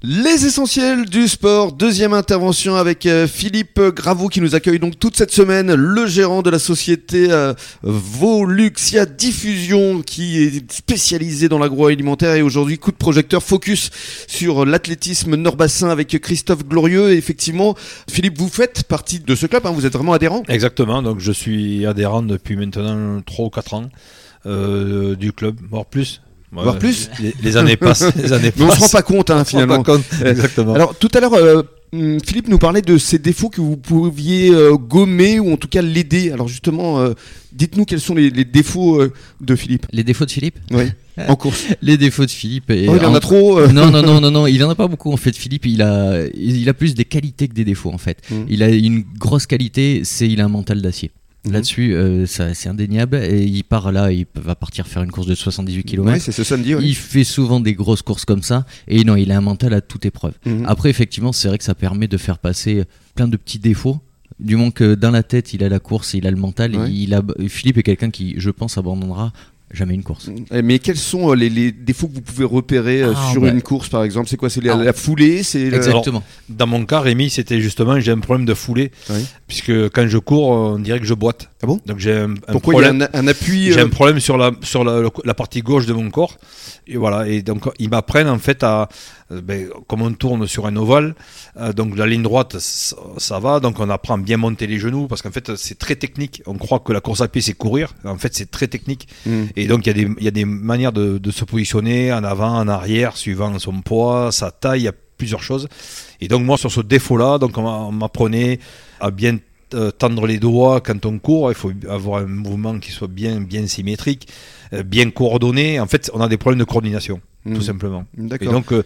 Les essentiels du sport, deuxième intervention avec euh, Philippe Gravou qui nous accueille donc toute cette semaine, le gérant de la société euh, Voluxia Diffusion qui est spécialisé dans l'agroalimentaire et aujourd'hui coup de projecteur focus sur l'athlétisme nord-bassin avec Christophe Glorieux effectivement Philippe vous faites partie de ce club, hein, vous êtes vraiment adhérent Exactement, donc je suis adhérent depuis maintenant 3 ou 4 ans euh, du club, voire plus. Ouais, Voire plus les, les, années passent, les années Mais on se rend pas compte hein, finalement. Pas compte. Exactement. Alors tout à l'heure, euh, Philippe nous parlait de ces défauts que vous pouviez euh, gommer ou en tout cas l'aider. Alors justement, euh, dites-nous quels sont les, les défauts euh, de Philippe. Les défauts de Philippe Oui. En course. Les défauts de Philippe. Et Oh, il y en a trop. euh. Non, non, non, non, non, il en a pas beaucoup en fait. Philippe, il a, il a plus des qualités que des défauts en fait. Mhm. Il a une grosse qualité, c'est il a un mental d'acier. Mhm. Là-dessus, euh, c'est indéniable. Et il part là, il va partir faire une course de 78 km. Ouais, c'est ce samedi. ouais. Il fait souvent des grosses courses comme ça. Et non, il a un mental à toute épreuve. Mhm. Après, effectivement, c'est vrai que ça permet de faire passer plein de petits défauts. Du moment que dans la tête, il a la course, il a le mental. Ouais. Il a... Philippe est quelqu'un qui, je pense, abandonnera jamais une course. Eh, Mais quels sont euh, les, les défauts que vous pouvez repérer euh, Ah, sur bah. une course par exemple? C'est quoi? C'est la, Ah. la foulée? C'est le- Exactement. Dans mon cas, Rémi, c'était justement, j'ai un problème de foulée, Oui. puisque quand je cours, on dirait que je boite. Ah bon? Donc j'ai un, un Pourquoi problème. il y a un, un appui J'ai euh, un problème sur la sur la, partie gauche de mon corps et voilà et donc ils m'apprennent en fait à ben, comme on tourne sur un ovale euh, donc la ligne droite ça, ça va donc on apprend à bien monter les genoux parce qu'en fait c'est très technique on croit que la course à pied c'est courir en fait c'est très technique hmm. Et donc il y a des il y a des manières de, de se positionner en avant en arrière suivant son poids sa taille il y a plusieurs choses. Et donc moi sur ce défaut là donc on m'apprenait à bien euh, tendre les doigts quand on court, il faut avoir un mouvement qui soit bien, bien symétrique, euh, bien coordonné. En fait, on a des problèmes de coordination, Hmm. tout simplement. Et donc, euh,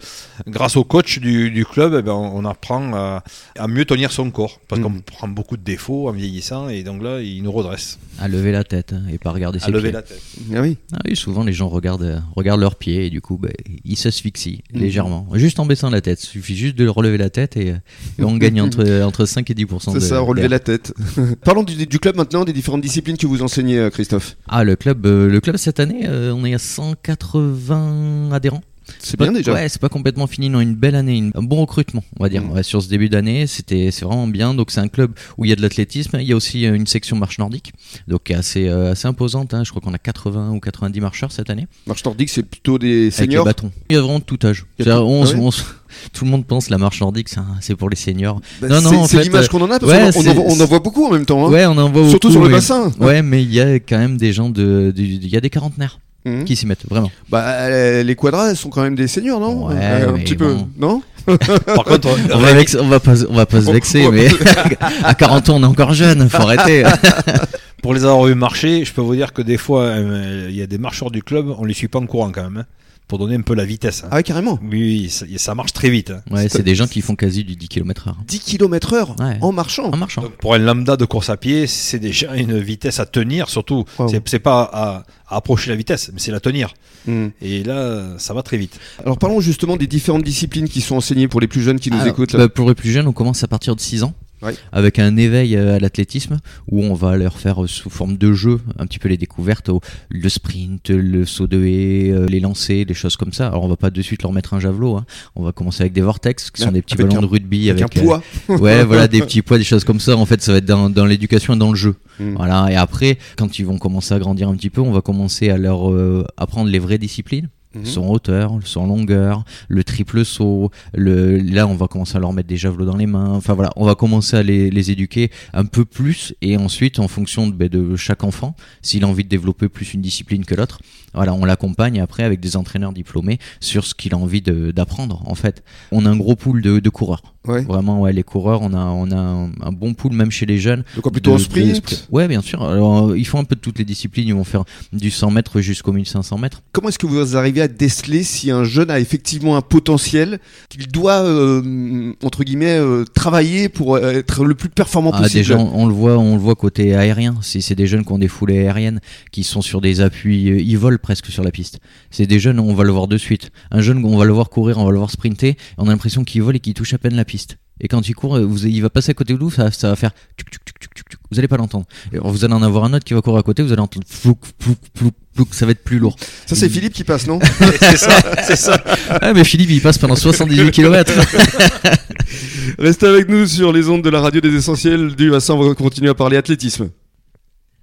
grâce au coach du, du club, eh ben, on apprend à, à mieux tenir son corps, parce Hmm. qu'on prend beaucoup de défauts en vieillissant, et donc là, il nous redresse, À lever la tête hein, et pas regarder à ses lever pieds. la tête. Ah oui. Ah oui, souvent les gens regardent, euh, regardent leurs pieds et du coup, bah, ils s'asphyxient Mhm. légèrement. Juste en baissant la tête. Il suffit juste de relever la tête et, euh, et on gagne entre, entre 5 et 10%. C'est ça, relever la tête. Parlons du, du club maintenant, des différentes disciplines que vous enseignez, Christophe. Ah, le club, euh, le club cette année, euh, on est à 180 adhérents. C'est bien déjà. Ouais, c'est pas complètement fini. Non, une belle année, une- un bon recrutement, on va dire. Mm. Ouais, sur ce début d'année, c'était, c'est vraiment bien. Donc, c'est un club où il y a de l'athlétisme. Il y a aussi euh, une section marche nordique, donc assez, euh, assez imposante. hein. Je crois qu'on a 80 ou 90 marcheurs cette année. Marche nordique, c'est plutôt des Avec les seniors. bâtons. Il y a vraiment de tout âge. Il y a C'est-à-dire, tout- on- ah ouais on- tout le monde pense la marche nordique, c'est pour les seniors. Bah, Non, non, c'est l'image euh, qu'on en a, parce ouais, qu'on en- on, en voit- beaucoup en même temps. hein. Ouais, on en voit Surtout beaucoup, sur le bassin. Ouais, mais il y a quand même des gens de- il y a des quarantenaires Mhm. qui s'y mettent vraiment. Bah, euh, les quadras, elles sont quand même des seniors, non Ouais, Euh, Un petit peu, non Par contre, On va, Rémi- vex- on va pas, on va pas se vexer, mais à 40 ans on est encore jeune, faut arrêter. pour les avoir eu marcher, je peux vous dire que des fois, euh, il y a des marcheurs du club, on les suit pas en courant quand même, hein, pour donner un peu la vitesse. hein. Ah ouais, carrément. Oui, oui, ça, ça marche très vite. hein. Ouais, c'est des gens qui font quasi du 10 km heure. 10 km heure Ouais. en marchant. En marchant. Donc pour un lambda de course à pied, c'est déjà une vitesse à tenir, surtout. Wow. C'est- pas à, à approcher la vitesse, mais c'est la tenir. Mhm. Et là, ça va très vite. Alors parlons justement des différentes disciplines qui sont enseignées pour les plus jeunes qui nous Alors, écoutent. là. bah, pour les plus jeunes, on commence à partir de 6 ans. Avec un éveil euh, à l'athlétisme où on va leur faire euh, sous forme de jeu un petit peu les découvertes, le sprint, le saut de haie, euh, les lancers, des choses comme ça. Alors on va pas de suite leur mettre un javelot, hein. on va commencer avec des vortex qui sont Ouais, des petits avec ballons un- de rugby avec, avec, un euh, poids. ouais voilà des petits poids, des choses comme ça. En fait ça va être dans, dans l'éducation et dans le jeu. Mm. Voilà et après quand ils vont commencer à grandir un petit peu, on va commencer à leur euh, apprendre les vraies disciplines. Mhm. Son hauteur, son longueur, le triple saut, le, là on va commencer à leur mettre des javelots dans les mains, enfin voilà, on va commencer à les, les éduquer un peu plus et ensuite en fonction de, ben, de chaque enfant, s'il a envie de développer plus une discipline que l'autre, voilà, on l'accompagne après avec des entraîneurs diplômés sur ce qu'il a envie d'apprendre en fait. On a un gros pool de, de coureurs, Ouais. vraiment ouais, les coureurs, on a, on a un, un bon pool même chez les jeunes. Donc plutôt de- en sprint. Ouais bien sûr, alors euh, ils font un peu de toutes les disciplines, ils vont faire du 100 mètres jusqu'au 1500 mètres. Comment est-ce que vous arrivez à déceler si un jeune a effectivement un potentiel qu'il doit, euh, entre guillemets, euh, travailler pour être le plus performant Ah, possible? déjà, on, on le voit, on le voit côté aérien. Si c'est des jeunes qui ont des foulées aériennes, qui sont sur des appuis, euh, ils volent presque sur la piste. C'est des jeunes, on va le voir de suite. Un jeune, on va le voir courir, on va le voir sprinter. On a l'impression qu'il vole et qu'il touche à peine la piste. Et quand il court, euh, vous, il va passer à côté de vous, ça, ça va faire tuc, tuc, tuc. Vous allez pas l'entendre. Vous allez en avoir un autre qui va courir à côté, vous allez entendre flouk, flouk, donc ça va être plus lourd. Ça, c'est Il- Philippe qui passe, non c'est ça, c'est ça. Ah mais Philippe il passe pendant 78 km. Restez avec nous sur les ondes de la radio des essentiels du Bassin. On va continuer à parler athlétisme.